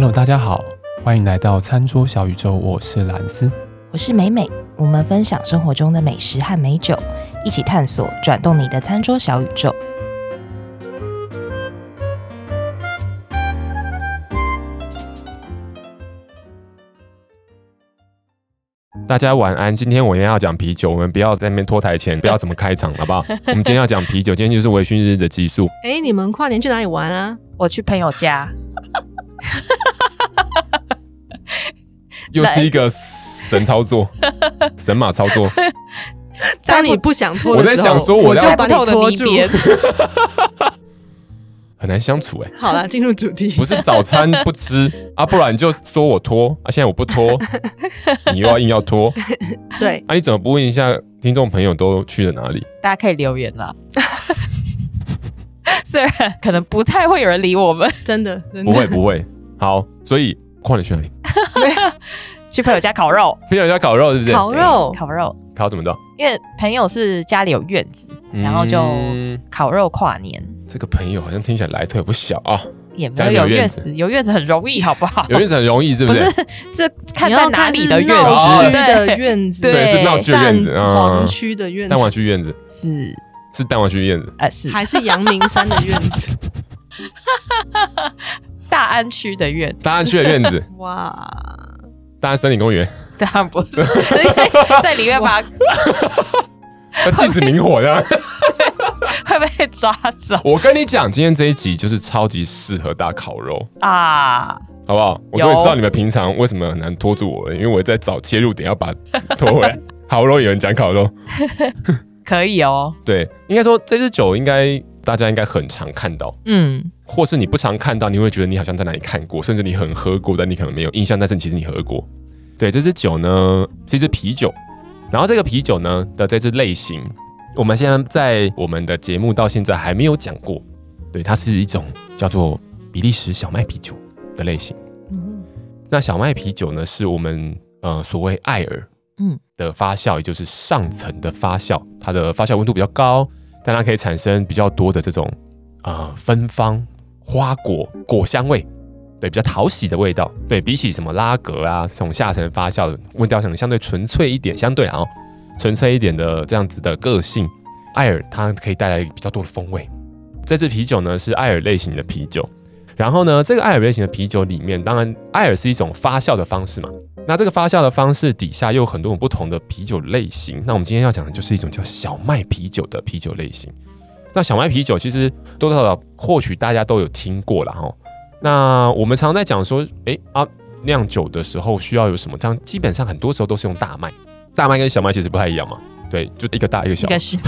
Hello，大家好，欢迎来到餐桌小宇宙，我是兰斯，我是美美，我们分享生活中的美食和美酒，一起探索转动你的餐桌小宇宙。大家晚安。今天我也要讲啤酒，我们不要在那边拖台前，不要怎么开场，好不好？我们今天要讲啤酒，今天就是微醺日的集数。哎，你们跨年去哪里玩啊？我去朋友家。又是一个神操作，神马操作。当你不想拖，我在想说，我要把你拖住。很难相处哎、欸。好了，进入主题。不是早餐不吃 啊，不然你就说我拖啊。现在我不拖，你又要硬要拖。对啊，你怎么不问一下听众朋友都去了哪里？大家可以留言啦。虽然可能不太会有人理我们，真的，真的不会不会。好，所以跨年去哪里？去朋友家烤肉。朋友家烤肉，对不对？烤肉，烤肉，烤怎么着？因为朋友是家里有院子，然后就烤肉跨年。这个朋友好像听起来来头也不小啊，也没有有院子，有院子很容易，好不好？有院子很容易，是不是？不是，是看在哪里的院子？的院子，对，是闹区的院子，蛋黄区的院子，蛋黄区院子是是蛋黄区院子，呃是，还是阳明山的院子？大安区的院，大安区的院子，哇！大安森林公园，当然不是，在里面把 禁止明火的，会被抓走。我跟你讲，今天这一集就是超级适合大烤肉啊，好不好？我终于知道你们平常为什么很难拖住我了，因为我在找切入点，要把拖回来。好容易有人讲烤肉，可以哦。对，应该说这支酒应该大家应该很常看到，嗯，或是你不常看到，你会觉得你好像在哪里看过，甚至你很喝过，但你可能没有印象，但是其实你喝过。对，这支酒呢，这支啤酒。然后这个啤酒呢的这支类型，我们现在在我们的节目到现在还没有讲过。对，它是一种叫做比利时小麦啤酒的类型。嗯，那小麦啤酒呢，是我们呃所谓艾尔嗯的发酵，也就是上层的发酵，它的发酵温度比较高，但它可以产生比较多的这种呃芬芳、花果果香味。对，比较讨喜的味道，对，比起什么拉格啊，这种下层发酵的味道，可能相对纯粹一点，相对啊，纯粹一点的这样子的个性，艾尔它可以带来比较多的风味。这支啤酒呢是艾尔类型的啤酒，然后呢，这个艾尔类型的啤酒里面，当然艾尔是一种发酵的方式嘛，那这个发酵的方式底下又有很多种不同的啤酒类型。那我们今天要讲的就是一种叫小麦啤酒的啤酒类型。那小麦啤酒其实多多少少或许大家都有听过了哈。那我们常常在讲说，哎啊，酿酒的时候需要有什么？这样基本上很多时候都是用大麦，大麦跟小麦其实不太一样嘛。对，就一个大一个小。应该是。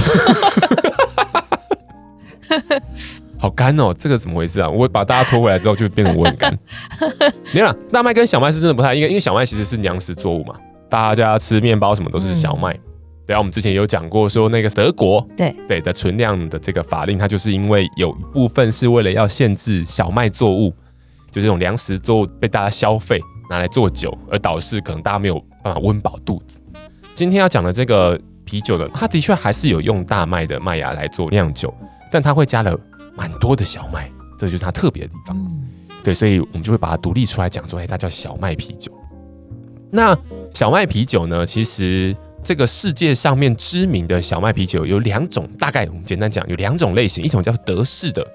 好干哦，这个怎么回事啊？我把大家拖回来之后，就变得我很干。你看，大麦跟小麦是真的不太一样，因为小麦其实是粮食作物嘛，大家吃面包什么都是小麦。嗯、对啊，我们之前有讲过说那个德国对对的存量的这个法令，它就是因为有一部分是为了要限制小麦作物。就这种粮食作物被大家消费拿来做酒，而导致可能大家没有办法温饱肚子。今天要讲的这个啤酒的，它的确还是有用大麦的麦芽来做酿酒，但它会加了蛮多的小麦，这就是它特别的地方。对，所以我们就会把它独立出来讲说，哎，它叫小麦啤酒。那小麦啤酒呢，其实这个世界上面知名的小麦啤酒有两种，大概我们简单讲有两种类型，一种叫德式的，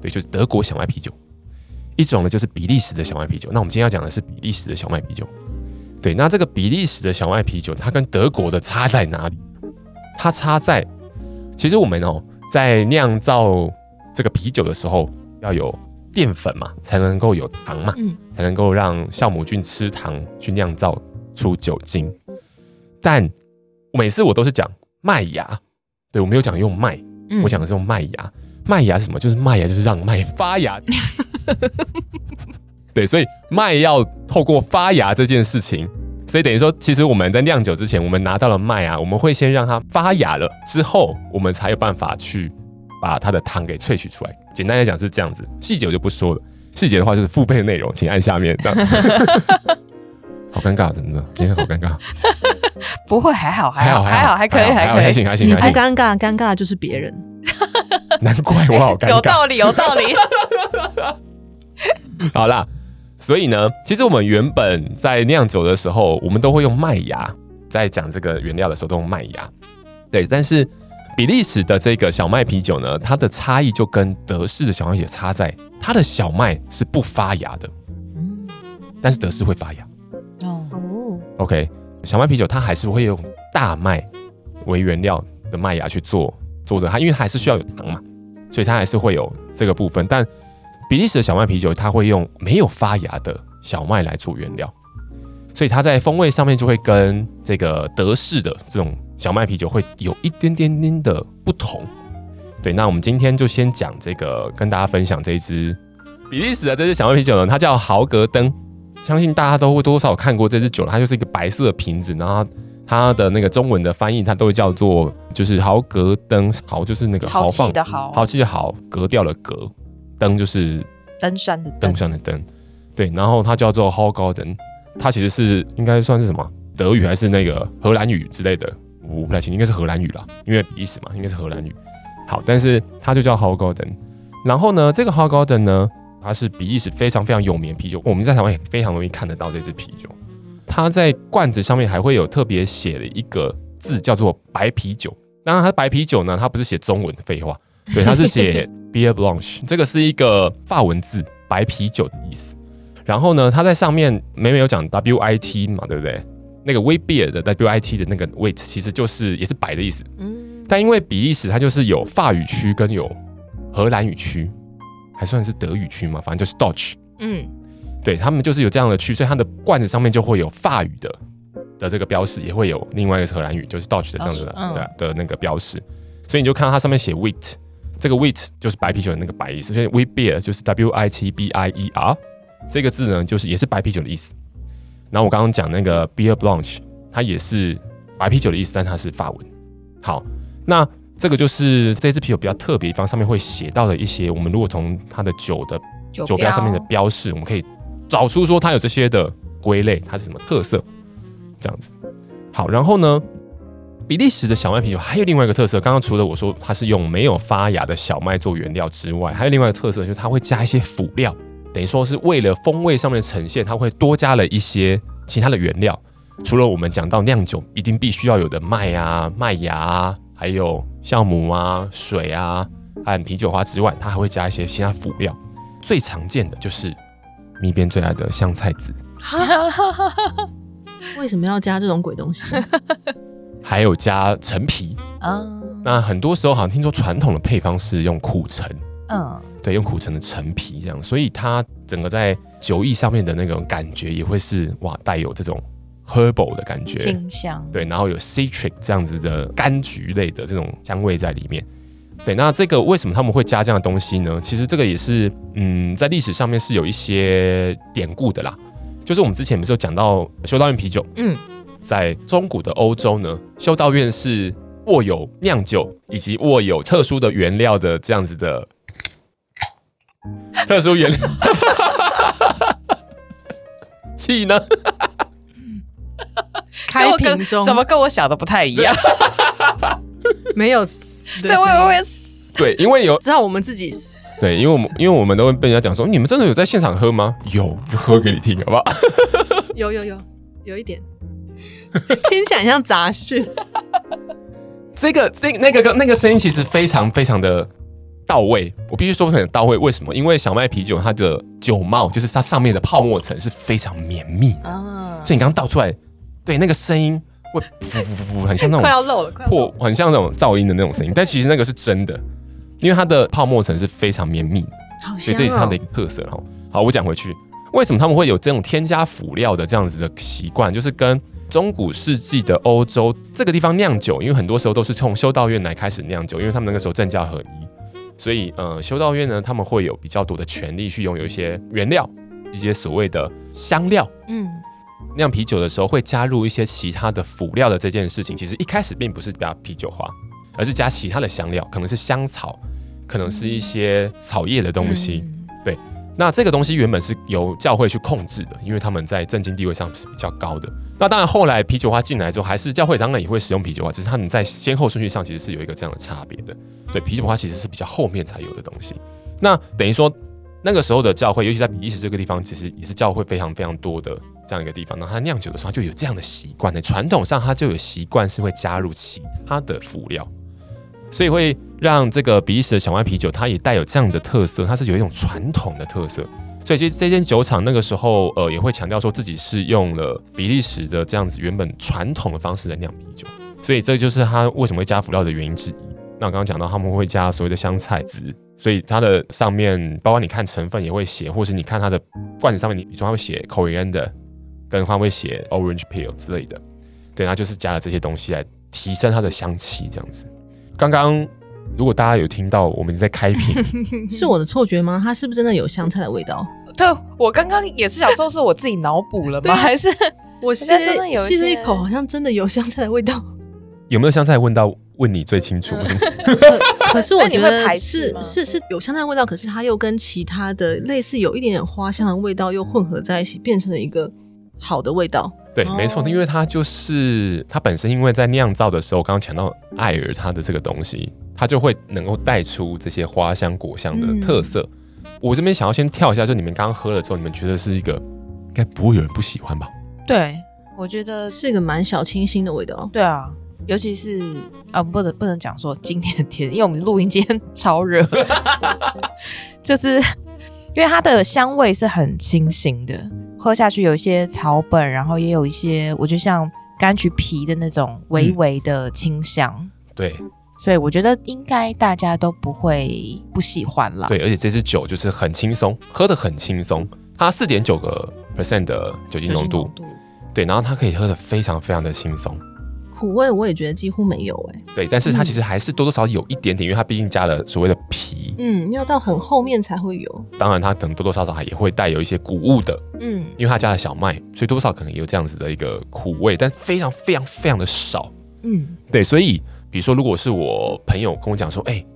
对，就是德国小麦啤酒。一种呢，就是比利时的小麦啤酒。那我们今天要讲的是比利时的小麦啤酒。对，那这个比利时的小麦啤酒，它跟德国的差在哪里？它差在，其实我们哦，在酿造这个啤酒的时候，要有淀粉嘛，才能够有糖嘛，嗯，才能够让酵母菌吃糖去酿造出酒精。但每次我都是讲麦芽，对，我没有讲用麦，我讲的是用麦芽。麦芽是什么？就是麦芽，就是让麦发芽。对，所以麦要透过发芽这件事情，所以等于说，其实我们在酿酒之前，我们拿到了麦芽，我们会先让它发芽了，之后我们才有办法去把它的糖给萃取出来。简单来讲是这样子，细节我就不说了。细节的话就是付费的内容，请按下面。这样 好尴尬，真的，今天好尴尬。不会，还好，还好，还好，还可以，还可以，还行，还行。你不尴尬，尴尬就是别人。难怪我好尴尬。有道理，有道理。好啦，所以呢，其实我们原本在酿酒的时候，我们都会用麦芽，在讲这个原料的时候都用麦芽。对，但是比利时的这个小麦啤酒呢，它的差异就跟德式的小麦也差在，它的小麦是不发芽的，嗯，但是德式会发芽。哦，OK，小麦啤酒它还是会用大麦为原料的麦芽去做做的，它因为它还是需要有糖嘛，所以它还是会有这个部分，但。比利时的小麦啤酒，它会用没有发芽的小麦来做原料，所以它在风味上面就会跟这个德式的这种小麦啤酒会有一点点点的不同。对，那我们今天就先讲这个，跟大家分享这一支比利时的这支小麦啤酒呢，它叫豪格登，相信大家都会多少看过这支酒，它就是一个白色的瓶子，然后它的那个中文的翻译它都会叫做就是豪格登，豪就是那个豪放的豪，豪气的豪，格调的格。登就是登山的登山的登，对，然后它叫做 Haugauden，它其实是应该算是什么德语还是那个荷兰语之类的，我不太清，应该是荷兰语啦，因为比利时嘛，应该是荷兰语。好，但是它就叫 Haugauden。然后呢，这个 Haugauden 呢，它是比利时非常非常有名的啤酒，我们在台湾也非常容易看得到这支啤酒。它在罐子上面还会有特别写了一个字，叫做白啤酒。当然，它白啤酒呢，它不是写中文的废话，对，它是写。beer Blanche，这个是一个法文字，白啤酒的意思。然后呢，它在上面每每有讲 W I T 嘛，对不对？那个 Wheat Beer 的 W I T 的那个 weight 其实就是也是白的意思。嗯。但因为比利时它就是有法语区跟有荷兰语区，还算是德语区嘛，反正就是 Dutch。嗯。对，他们就是有这样的区，所以它的罐子上面就会有法语的的这个标识，也会有另外一个是荷兰语，就是 Dutch 的这样子的、嗯、的的那个标识。所以你就看到它上面写 Wheat。这个 wheat 就是白啤酒的那个白意思，所以 wheat beer 就是 W I T B I E R 这个字呢，就是也是白啤酒的意思。然后我刚刚讲那个 Bière Blanche，它也是白啤酒的意思，但它是法文。好，那这个就是这支啤酒比较特别地方，上面会写到的一些，我们如果从它的酒的酒标上面的标示，我们可以找出说它有这些的归类，它是什么特色，这样子。好，然后呢？比利时的小麦啤酒还有另外一个特色，刚刚除了我说它是用没有发芽的小麦做原料之外，还有另外一个特色就是它会加一些辅料，等于说是为了风味上面的呈现，它会多加了一些其他的原料。除了我们讲到酿酒一定必须要有的麦啊、麦芽啊，还有酵母啊、水啊和啤酒花之外，它还会加一些其他辅料。最常见的就是咪边最爱的香菜籽。为什么要加这种鬼东西？还有加陈皮啊，那很多时候好像听说传统的配方是用苦橙，嗯，对，用苦橙的陈皮这样，所以它整个在酒意上面的那种感觉也会是哇，带有这种 herbal 的感觉，清香，对，然后有 citric 这样子的柑橘类的这种香味在里面，对，那这个为什么他们会加这样的东西呢？其实这个也是嗯，在历史上面是有一些典故的啦，就是我们之前不是有讲到修道院啤酒，嗯。在中古的欧洲呢，修道院是握有酿酒以及握有特殊的原料的这样子的特殊原料，气呢？开瓶中怎么跟我想的不太一样？没有，对，我我也对，因为有知道我们自己对，因为我们因为我们都会被人家讲说，你们真的有在现场喝吗？有，就喝给你听，好不好？有有有，有一点。听起来像杂讯。这个、这、那个、那个声音其实非常、非常的到位。我必须说很到位。为什么？因为小麦啤酒它的酒帽，就是它上面的泡沫层是非常绵密啊。所以你刚刚倒出来，对那个声音会噗噗噗噗，很像那种 快要漏了，破，很像那种噪音的那种声音。但其实那个是真的，因为它的泡沫层是非常绵密，所以这也是它的一个特色。哈，好，我讲回去，为什么他们会有这种添加辅料的这样子的习惯？就是跟中古世纪的欧洲这个地方酿酒，因为很多时候都是从修道院来开始酿酒，因为他们那个时候政教合一，所以呃，修道院呢，他们会有比较多的权利去拥有一些原料，一些所谓的香料。嗯，酿啤酒的时候会加入一些其他的辅料的这件事情，其实一开始并不是加啤酒花，而是加其他的香料，可能是香草，可能是一些草叶的东西，嗯、对。那这个东西原本是由教会去控制的，因为他们在政经地位上是比较高的。那当然后来啤酒花进来之后，还是教会当然也会使用啤酒花，只是他们在先后顺序上其实是有一个这样的差别的。对，啤酒花其实是比较后面才有的东西。那等于说，那个时候的教会，尤其在比利时这个地方，其实也是教会非常非常多的这样一个地方。那它酿酒的时候就有这样的习惯的，传统上它就有习惯是会加入其他的辅料，所以会让这个比利时的小麦啤酒它也带有这样的特色，它是有一种传统的特色。所以其实这间酒厂那个时候呃也会强调说自己是用了比利时的这样子原本传统的方式来酿啤酒，所以这就是它为什么会加辅料的原因之一。那我刚刚讲到他们会加所谓的香菜籽。所以它的上面，包括你看成分也会写，或是你看它的罐子上面，你比如说它会写 coriander，跟它会写 orange peel 之类的，对，它就是加了这些东西来提升它的香气，这样子。刚刚如果大家有听到我们在开瓶，是我的错觉吗？它是不是真的有香菜的味道？对，我刚刚也是想说，是我自己脑补了吗？还是我现在真的有吸了一口，好像真的有香菜的味道？有没有香菜闻到？问你最清楚。可是我觉得是是是有香菜味道，可是它又跟其他的类似有一点点花香的味道又混合在一起，变成了一个好的味道。对，没错，因为它就是它本身，因为在酿造的时候，刚刚讲到艾尔它的这个东西，它就会能够带出这些花香果香的特色。嗯、我这边想要先跳一下，就你们刚刚喝了之后，你们觉得是一个应该不会有人不喜欢吧？对，我觉得 是一个蛮小清新的味道。对啊。尤其是啊，不能不能讲说今天的天，因为我们录音今天 超热，就是因为它的香味是很清新的，喝下去有一些草本，然后也有一些我觉得像柑橘皮的那种微微的清香。嗯、对，所以我觉得应该大家都不会不喜欢啦。对，而且这支酒就是很轻松，喝得很轻松，它四点九个 percent 的酒精浓度，度对，然后它可以喝得非常非常的轻松。苦味我也觉得几乎没有哎、欸，对，但是它其实还是多多少少有一点点，因为它毕竟加了所谓的皮，嗯，要到很后面才会有。当然，它可能多多少少还也会带有一些谷物的，嗯，因为它加了小麦，所以多多少可能也有这样子的一个苦味，但非常非常非常的少，嗯，对，所以比如说，如果是我朋友跟我讲说，哎、欸，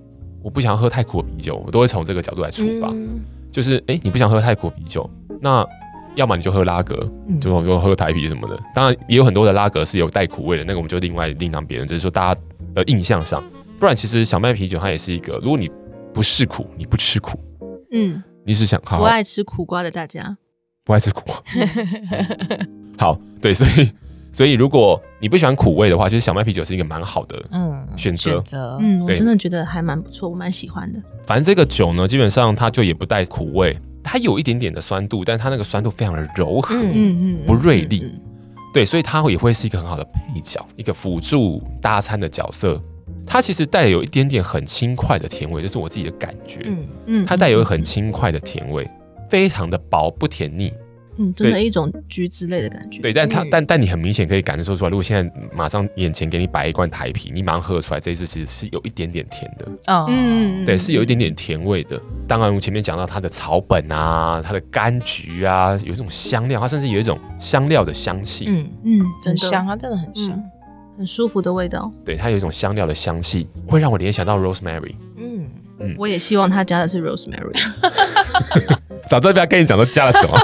我不想要喝太苦的啤酒，我都会从这个角度来出发，嗯、就是哎、欸，你不想喝太苦的啤酒，那。要么你就喝拉格，就说喝台啤什么的。嗯、当然也有很多的拉格是有带苦味的，那个我们就另外另当别人。只是说大家的印象上，不然其实小麦啤酒它也是一个，如果你不是苦，你不吃苦，嗯，你是想好，好不爱吃苦瓜的大家，不爱吃苦瓜。好，对，所以所以如果你不喜欢苦味的话，其实小麦啤酒是一个蛮好的嗯选择。选择嗯，我真的觉得还蛮不错，我蛮喜欢的。反正这个酒呢，基本上它就也不带苦味。它有一点点的酸度，但它那个酸度非常的柔和，嗯嗯，不锐利，对，所以它也会是一个很好的配角，一个辅助搭餐的角色。它其实带有一点点很轻快的甜味，这是我自己的感觉，嗯。嗯，它带有很轻快的甜味，非常的薄，不甜腻。嗯，真的一种橘子类的感觉。对，但它、嗯、但但你很明显可以感受出来，如果现在马上眼前给你摆一罐台啤，你马上喝出来，这一支其实是有一点点甜的。哦，嗯，对，是有一点点甜味的。当然，我前面讲到它的草本啊，它的柑橘啊，有一种香料，它甚至有一种香料的香气。嗯嗯，很香，它真的很香，嗯，很舒服的味道。对，它有一种香料的香气，会让我联想到 rosemary。嗯嗯，我也希望它加的是 rosemary。早知道不要跟你讲都加了什么，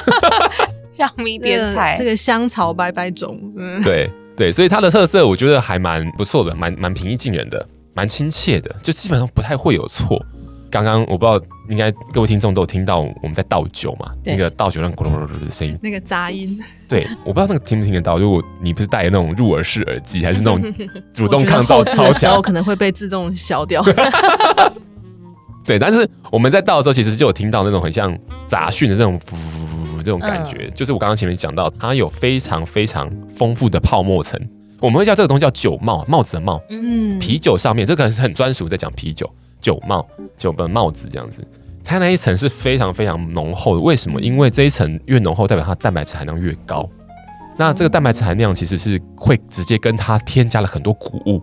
让迷迭菜，这个香草白白种。嗯，对对，所以它的特色我觉得还蛮不错的，蛮蛮平易近人的，蛮亲切的，就基本上不太会有错。刚刚我不知道，应该各位听众都有听到我们在倒酒嘛？那个倒酒那咕噜噜噜的声音，那个杂音。对，我不知道那个听不听得到。如果你不是戴那种入耳式耳机，还是那种 主动抗噪超强，我可能会被自动消掉。对，但是我们在倒的时候，其实就有听到那种很像杂讯的那种这种感觉，嗯、就是我刚刚前面讲到，它有非常非常丰富的泡沫层，我们会叫这个东西叫酒帽，帽子的帽。嗯，啤酒上面这个可是很专属，在讲啤酒酒帽，酒的帽子这样子，它那一层是非常非常浓厚的。为什么？因为这一层越浓厚，代表它蛋白质含量越高。那这个蛋白质含量其实是会直接跟它添加了很多谷物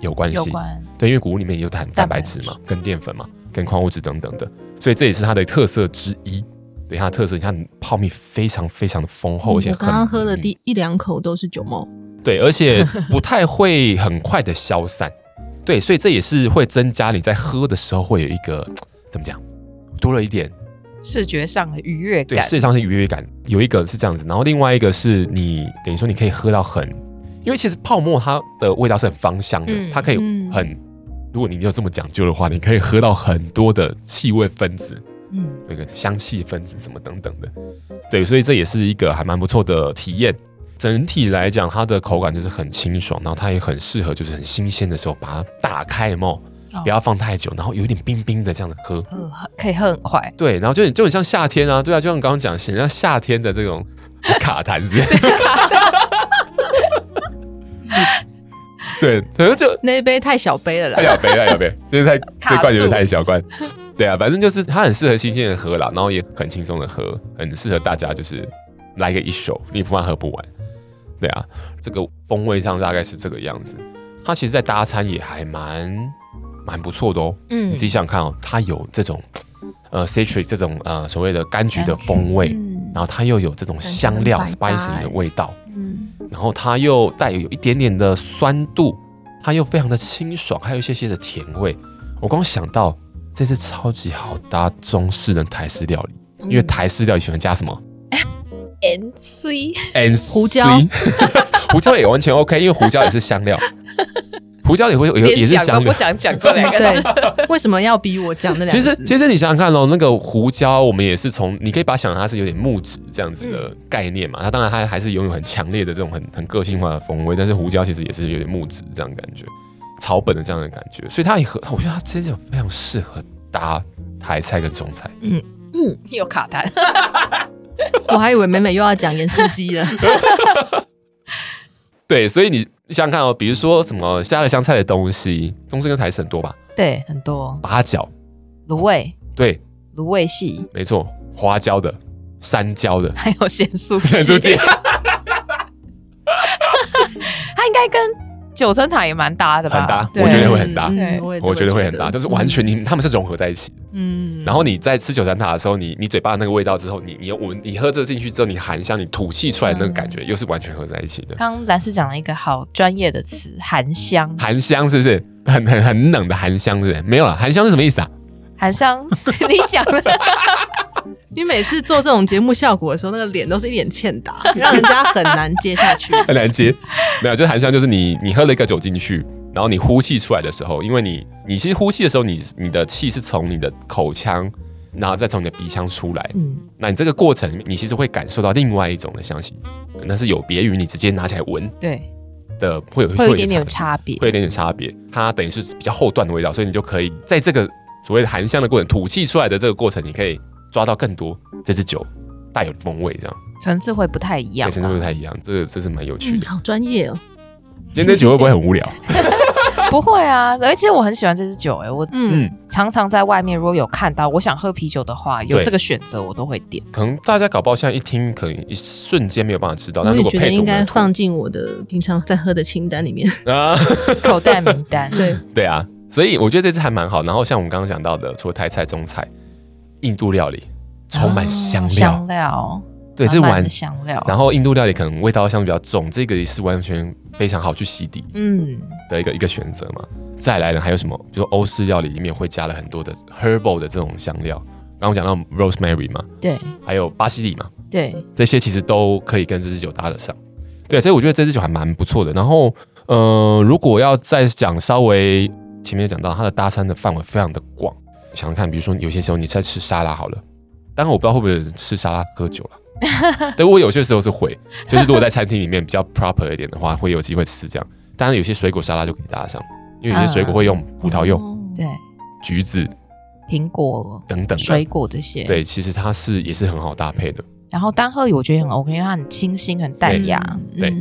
有关系。关。对，因为谷物里面也有含蛋白质嘛，跟淀粉嘛。跟矿物质等等的，所以这也是它的特色之一。对，它的特色，你看泡蜜非常非常的丰厚，而且、刚刚喝的第一两口都是酒沫。对，而且 不太会很快的消散。对，所以这也是会增加你在喝的时候会有一个怎么讲，多了一点视觉上的愉悦感。对，视觉上的愉悦感有一个是这样子，然后另外一个是你等于说你可以喝到很，因为其实泡沫它的味道是很芳香的，嗯、它可以很。如果你没有这么讲究的话，你可以喝到很多的气味分子，嗯，那个香气分子什么等等的，对，所以这也是一个还蛮不错的体验。整体来讲，它的口感就是很清爽，然后它也很适合，就是很新鲜的时候把它打开嘛，不要放太久，然后有点冰冰的这样子喝，呃，可以喝很快。对，然后就就很像夏天啊，对啊，就像刚刚讲，显像夏天的这种卡痰子。对，可能就那一杯太小杯了啦，太小杯，太小杯，就是太这罐有点太小罐。对啊，反正就是它很适合新鲜的喝啦，然后也很轻松的喝，很适合大家就是来个一手，你不怕喝不完。对啊，这个风味上大概是这个样子。它其实，在搭餐也还蛮蛮不错的哦。嗯，你自己想想看哦，它有这种呃 citric 这种呃所谓的柑橘的风味，嗯、然后它又有这种香料 spicy 的味道，嗯，然后它又带有一点点的酸度，它又非常的清爽，还有一些些的甜味。我光想到这是超级好搭中式的台式料理，因为台式料理喜欢加什么 sweet，and 胡椒，胡椒也完全 OK，因为胡椒也是香料，胡椒也会有也是香料。不想讲这两个字，对，为什么要逼我讲那两个？其实其实你想想看哦，那个胡椒我们也是从，你可以把它想象它是有点木质这样子的概念嘛。它当然它还是拥有很强烈的这种很很个性化的风味，但是胡椒其实也是有点木质这样的感觉，草本的这样的感觉，所以它也很，我觉得它真的非常适合搭台菜跟中菜。嗯嗯，有卡痰。我还以为美美又要讲盐酥鸡了。对，所以你想想看哦，比如说什么加了香菜的东西，中式跟台式很多吧？对，很多。八角、芦味，对，芦味系，没错，花椒的、山椒的，还有咸酥咸酥鸡。它应该跟。九层塔也蛮搭的吧？很搭，我觉得会很搭。对，我觉得会很搭，就是完全你他们是融合在一起。嗯。然后你在吃九层塔的时候，你你嘴巴那个味道之后，你你闻你喝这进去之后，你含香，你吐气出来那个感觉，又是完全合在一起的。刚刚蓝斯讲了一个好专业的词，含香。含香是不是很很很冷的含香？是不是？没有了，含香是什么意思啊？含香，你讲的。你每次做这种节目效果的时候，那个脸都是一脸欠打，让人家很难接下去。很难接，没有，就是含香，就是你你喝了一个酒进去，然后你呼气出来的时候，因为你你其实呼气的时候，你你的气是从你的口腔，然后再从你的鼻腔出来。嗯，那你这个过程，你其实会感受到另外一种的香气，那是有别于你直接拿起来闻。对的，会有会有一点点差别，会有一点点差别。它等于是比较后段的味道，所以你就可以在这个所谓的含香的过程，吐气出来的这个过程，你可以。抓到更多这支酒带有的风味，这样层次会不太一样，层次会不太一样，这个这是蛮有趣的。嗯、好专业哦！今天这酒会不会很无聊？不会啊，而且我很喜欢这支酒，哎，我嗯常常在外面如果有看到我想喝啤酒的话，有这个选择我都会点。可能大家搞不好现在一听，可能一瞬间没有办法知道。但如果配应该放进我的平常在喝的清单里面 啊，口袋名单。对对啊，所以我觉得这支还蛮好。然后像我们刚刚讲到的，除了台菜、中菜。印度料理充满香料，香料对，这是完香料。然后印度料理可能味道相对比较重，这个也是完全非常好去洗底，嗯，的一个一个选择嘛。再来呢，还有什么？比如说欧式料理里面会加了很多的 herbal 的这种香料，刚刚讲到 rosemary 嘛，对，还有巴西里嘛，对，这些其实都可以跟这支酒搭得上。对，所以我觉得这支酒还蛮不错的。然后，呃，如果要再讲稍微前面讲到它的搭餐的范围非常的广。想想看，比如说有些时候你在吃沙拉好了，当然我不知道会不会有人吃沙拉喝酒了，对，我有些时候是会，就是如果在餐厅里面比较 proper 一点的话，会有机会吃这样。当然有些水果沙拉就可以搭上，因为有些水果会用葡萄柚、对、橘子、苹果等等水果这些，对，其实它是也是很好搭配的。然后单喝我觉得很 OK，因为它很清新、很淡雅。对，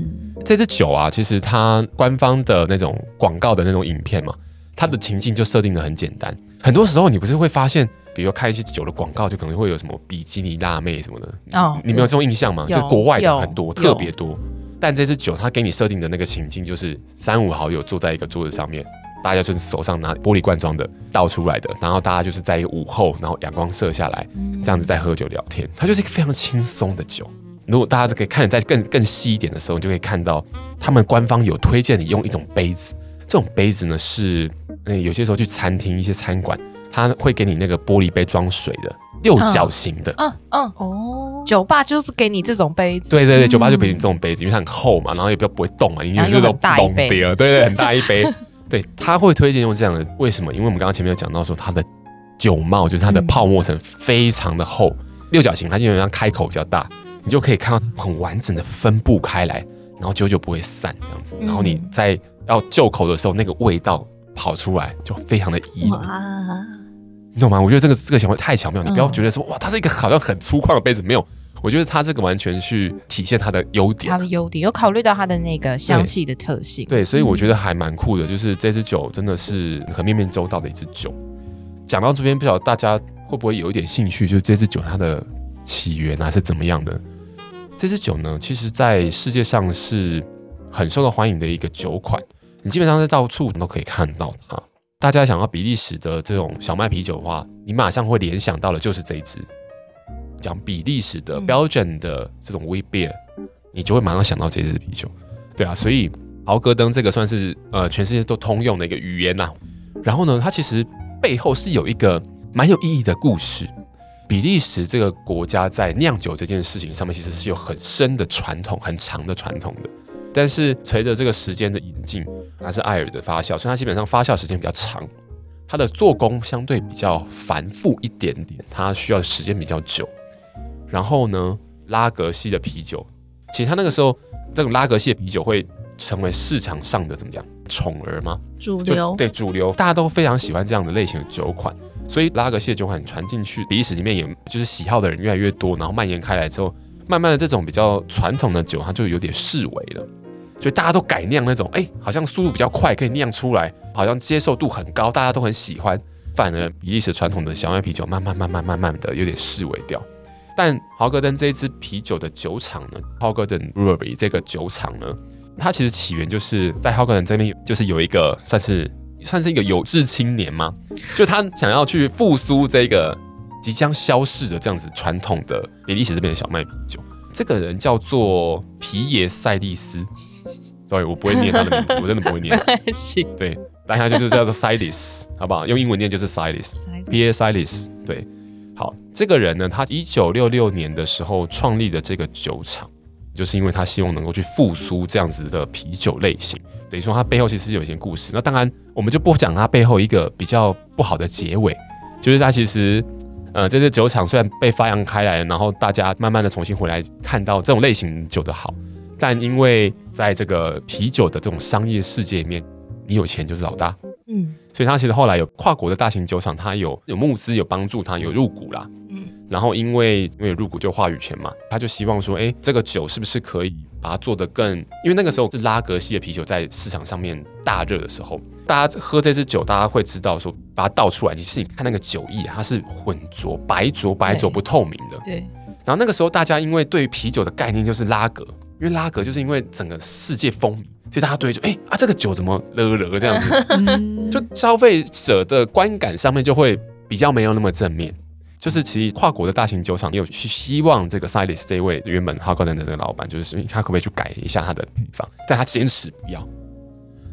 这支酒啊，其实它官方的那种广告的那种影片嘛，它的情境就设定的很简单。很多时候你不是会发现，比如说看一些酒的广告，就可能会有什么比基尼辣妹什么的哦，你没有这种印象吗？就国外的很多，特别多。但这支酒它给你设定的那个情境，就是三五好友坐在一个桌子上面，大家就是手上拿玻璃罐装的倒出来的，然后大家就是在一个午后，然后阳光射下来，这样子在喝酒聊天。它就是一个非常轻松的酒。如果大家可以看得再更更细一点的时候，你就可以看到他们官方有推荐你用一种杯子，这种杯子呢是。嗯，有些时候去餐厅、一些餐馆，他会给你那个玻璃杯装水的六角形的。嗯嗯哦，酒吧就是给你这种杯子。对对对，酒吧就给你这种杯子，因为它很厚嘛，然后也比较不会动嘛，你就这种大一杯。对对，很大一杯。对，他会推荐用这样的，为什么？因为我们刚刚前面有讲到说，它的酒帽，就是它的泡沫层非常的厚，嗯、六角形，它基本上开口比较大，你就可以看到很完整的分布开来，然后久久不会散这样子。然后你在要就口的时候，那个味道跑出来就非常的宜。哇，你懂吗？我觉得这个这个想法太巧妙，你不要觉得说哇，它是一个好像很粗犷的杯子，没有。我觉得它这个完全去体现它的优点，它的优点有考虑到它的那个香气的特性，对，对，所以我觉得还蛮酷的。就是这支酒真的是很面面周到的一支酒。讲到这边，不晓得大家会不会有一点兴趣？就是这支酒它的起源啊是怎么样的？这支酒呢，其实在世界上是很受到欢迎的一个酒款，你基本上在到处都可以看到它。大家想要比利时的这种小麦啤酒的话，你马上会联想到的就是这一支。讲比利时的 Belgian 的这种 Wheat Beer，你就会马上想到这支啤酒，对啊，所以豪格登这个算是呃全世界都通用的一个语言呐、啊。然后呢，它其实背后是有一个蛮有意义的故事。比利时这个国家在酿酒这件事情上面，其实是有很深的传统、很长的传统的。但是随着这个时间的引进，还是艾尔的发酵，所以它基本上发酵时间比较长，它的做工相对比较繁复一点点，它需要时间比较久。然后呢，拉格系的啤酒，其实它那个时候这种拉格系的啤酒会成为市场上的怎么讲宠儿吗？主流对主流，大家都非常喜欢这样的类型的酒款，所以拉格系的酒款传进去，比利时里面也就是喜好的人越来越多，然后蔓延开来之后，慢慢的这种比较传统的酒，它就有点式微了，所以大家都改酿那种，哎，好像速度比较快，可以酿出来，好像接受度很高，大家都很喜欢，反而比利时传统的小麦啤酒慢慢慢慢慢慢的有点式微掉。但豪格登这一支啤酒的酒厂呢豪格登 Brewery 这个酒厂呢，它其实起源就是在豪格登这边，就是有一个算是算是一个有志青年嘛，就他想要去复苏这个即将消逝的这样子传统的比利时这边的小麦啤酒。这个人叫做皮耶塞利斯，sorry，我不会念他的名字，我真的不会念。行，对，但他就是叫做 Silis，好不好？用英文念就是 Silis，皮耶塞利斯，对。好，这个人呢，他一九六六年的时候创立的这个酒厂，就是因为他希望能够去复苏这样子的啤酒类型。等于说，他背后其实有一些故事。那当然，我们就不讲他背后一个比较不好的结尾，就是他其实，呃，这些酒厂虽然被发扬开来，然后大家慢慢的重新回来看到这种类型酒的好，但因为在这个啤酒的这种商业世界里面，你有钱就是老大。嗯，所以他其实后来有跨国的大型酒厂，他有有募资，有帮助他有入股啦。嗯，然后因为因为入股就话语权嘛，他就希望说，哎，这个酒是不是可以把它做得更？因为那个时候是拉格系的啤酒在市场上面大热的时候，大家喝这支酒，大家会知道说，把它倒出来，你是你看那个酒液，它是浑浊、白浊、白浊不透明的。对。对，然后那个时候大家因为对于啤酒的概念就是拉格，因为拉格就是因为整个世界风靡。所以大家对就哎、欸、啊，这个酒怎么了了这样子，就消费者的观感上面就会比较没有那么正面。就是其实跨国的大型酒厂也有去希望这个 Siles 这位原本 Hoegaarden 的这个老板，就是他可不可以去改一下他的配方，但他坚持不要。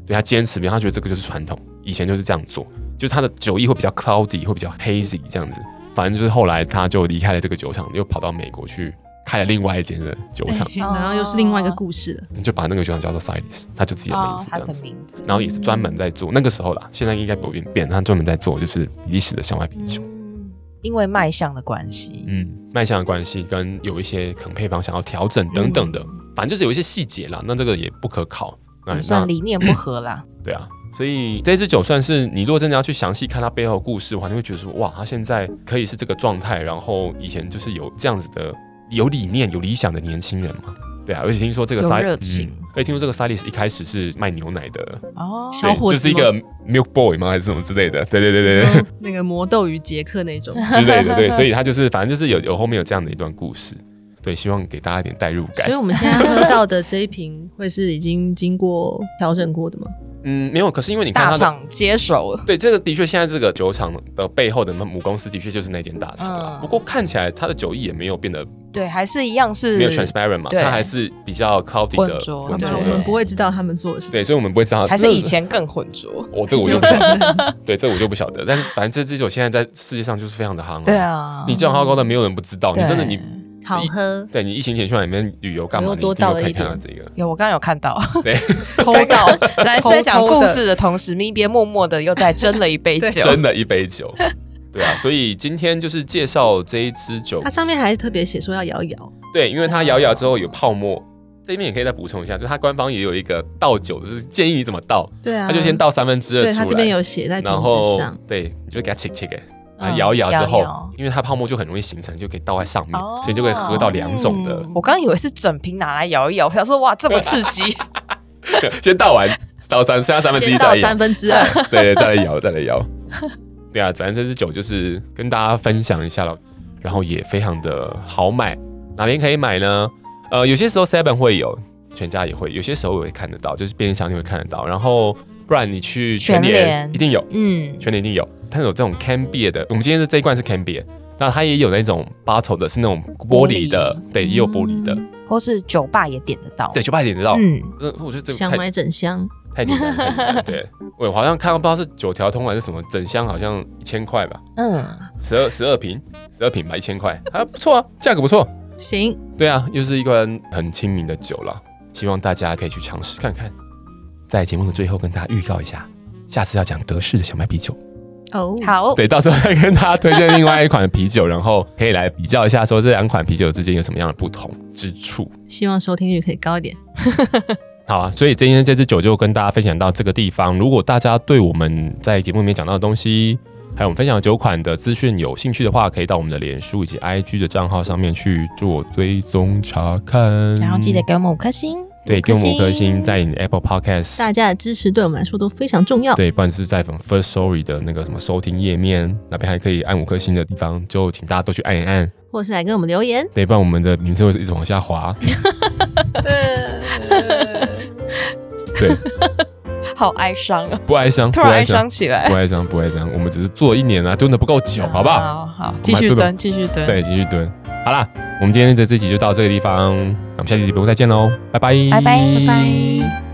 对，他坚持不要，他觉得这个就是传统，以前就是这样做，就是他的酒液会比较 cloudy，会比较 hazy 这样子。反正就是后来他就离开了这个酒厂，又跑到美国去。开了另外一间的酒厂，然后又是另外一个故事了。你就把那个酒厂叫做 Silas，他就自己的名字这样子。然后也是专门在做那个时候啦，现在应该不会变。他专门在做就是比利时的小麦啤酒，因为卖相的关系，嗯，卖相的关系跟有一些可能配方想要调整等等的，反正就是有一些细节啦。那这个也不可考，那算理念不合啦。对啊，所以这支酒算是你如果真的要去详细看它背后的故事的话，你会觉得说哇，它现在可以是这个状态，然后以前就是有这样子的。有理念、有理想的年轻人嘛？对啊，而且听说这个 Silis，嗯，而且听说这个 Silis 一开始是卖牛奶的哦，小伙子就是一个 Milk Boy 吗？还是什么之类的？对对对对对，那个魔豆与杰克那种之类的，对，所以他就是反正就是有有后面有这样的一段故事，对，希望给大家一点代入感。所以我们现在喝到的这一瓶会是已经经过调整过的吗？嗯，没有。可是因为你看大厂接手了，对，这个的确现在这个酒厂的背后的母公司的确就是那间大厂了。嗯、不过看起来它的酒意也没有变得，对，还是一样是没有 transparent 嘛，对它还是比较 cloudy 的浑浊。我们不会知道他们做的是，对，所以我们不会知道，还是以前更浑浊。我、哦、这个我就不晓得，对，这个我就不晓得。但是反正这支酒现在在世界上就是非常的夯。对啊，你叫 Hoegaarden 没有人不知道，你真的你。好喝，对，你疫情前去里面旅游干嘛？你多倒了一点。有，我刚刚有看到，对，偷倒。来，在讲故事的同时，咪边默默的又在斟了一杯酒，斟了一杯酒。对啊，所以今天就是介绍这一支酒，它上面还特别写说要摇一摇。对，因为它摇一摇之后有泡沫。这边也可以再补充一下，就是它官方也有一个倒酒，就是建议你怎么倒。对啊，他就先倒三分之二出来。对，它这边有写在瓶子上。对，你就给它切切给，啊，摇一摇之后，因为它泡沫就很容易形成，就可以倒在上面，所以就可以喝到两种的。我刚刚以为是整瓶拿来摇一摇，我想说哇，这么 刺激。先倒完，倒三，剩下三分之一再摇。三分之二，对，再来摇，再来摇。对啊，反正这支酒就是跟大家分享一下了，然后也非常的好买，哪边可以买呢？呃，有些时候 Seven 会有。全家也会，有些时候也会看得到，就是便利商店会看得到。然后不然你去全联一定有，嗯，全联一定有。它有这种 can beer 的，我们今天的这一罐是 can beer，那它也有那种 bottle 的，是那种玻璃的，璃对，也有玻璃的，或是酒吧也点得到，对，酒吧也点得到。嗯，我觉得这个想买整箱，太简单，太简单。对，我好像看到不知道是九条通还是什么，整箱好像一千块吧。嗯，十二十二瓶，十二瓶吧，一千块，啊不错啊，价格不错。行，对啊，又是一罐很亲民的酒了。希望大家可以去尝试看看。在节目的最后，跟大家预告一下，下次要讲德式的小麦啤酒哦。好，对，到时候再跟大家推荐另外一款啤酒，然后可以来比较一下，说这两款啤酒之间有什么样的不同之处。希望收听率可以高一点。好啊，所以今天这支酒就跟大家分享到这个地方。如果大家对我们在节目里面讲到的东西，还有我们分享的酒款的资讯有兴趣的话，可以到我们的脸书以及 IG 的账号上面去做追踪查看，然后记得给我们五颗星。对，给我们五颗星，在你的 Apple Podcast，大家的支持对我们来说都非常重要。对，不管是在 Firstory 的那个什么收听页面那边，还可以按五颗星的地方，就请大家都去按一按，或是来跟我们留言。对，不然我们的名字会一直往下滑。对，好哀伤啊！不哀伤，突然哀伤起来，不哀伤，不哀伤。我们只是做一年啊，蹲的不够久，好不好？好，好，继续蹲，继续蹲，对，继续蹲。好啦，我们今天的这集就到这个地方，那我们下期节目再见喽，拜拜，拜拜，拜拜。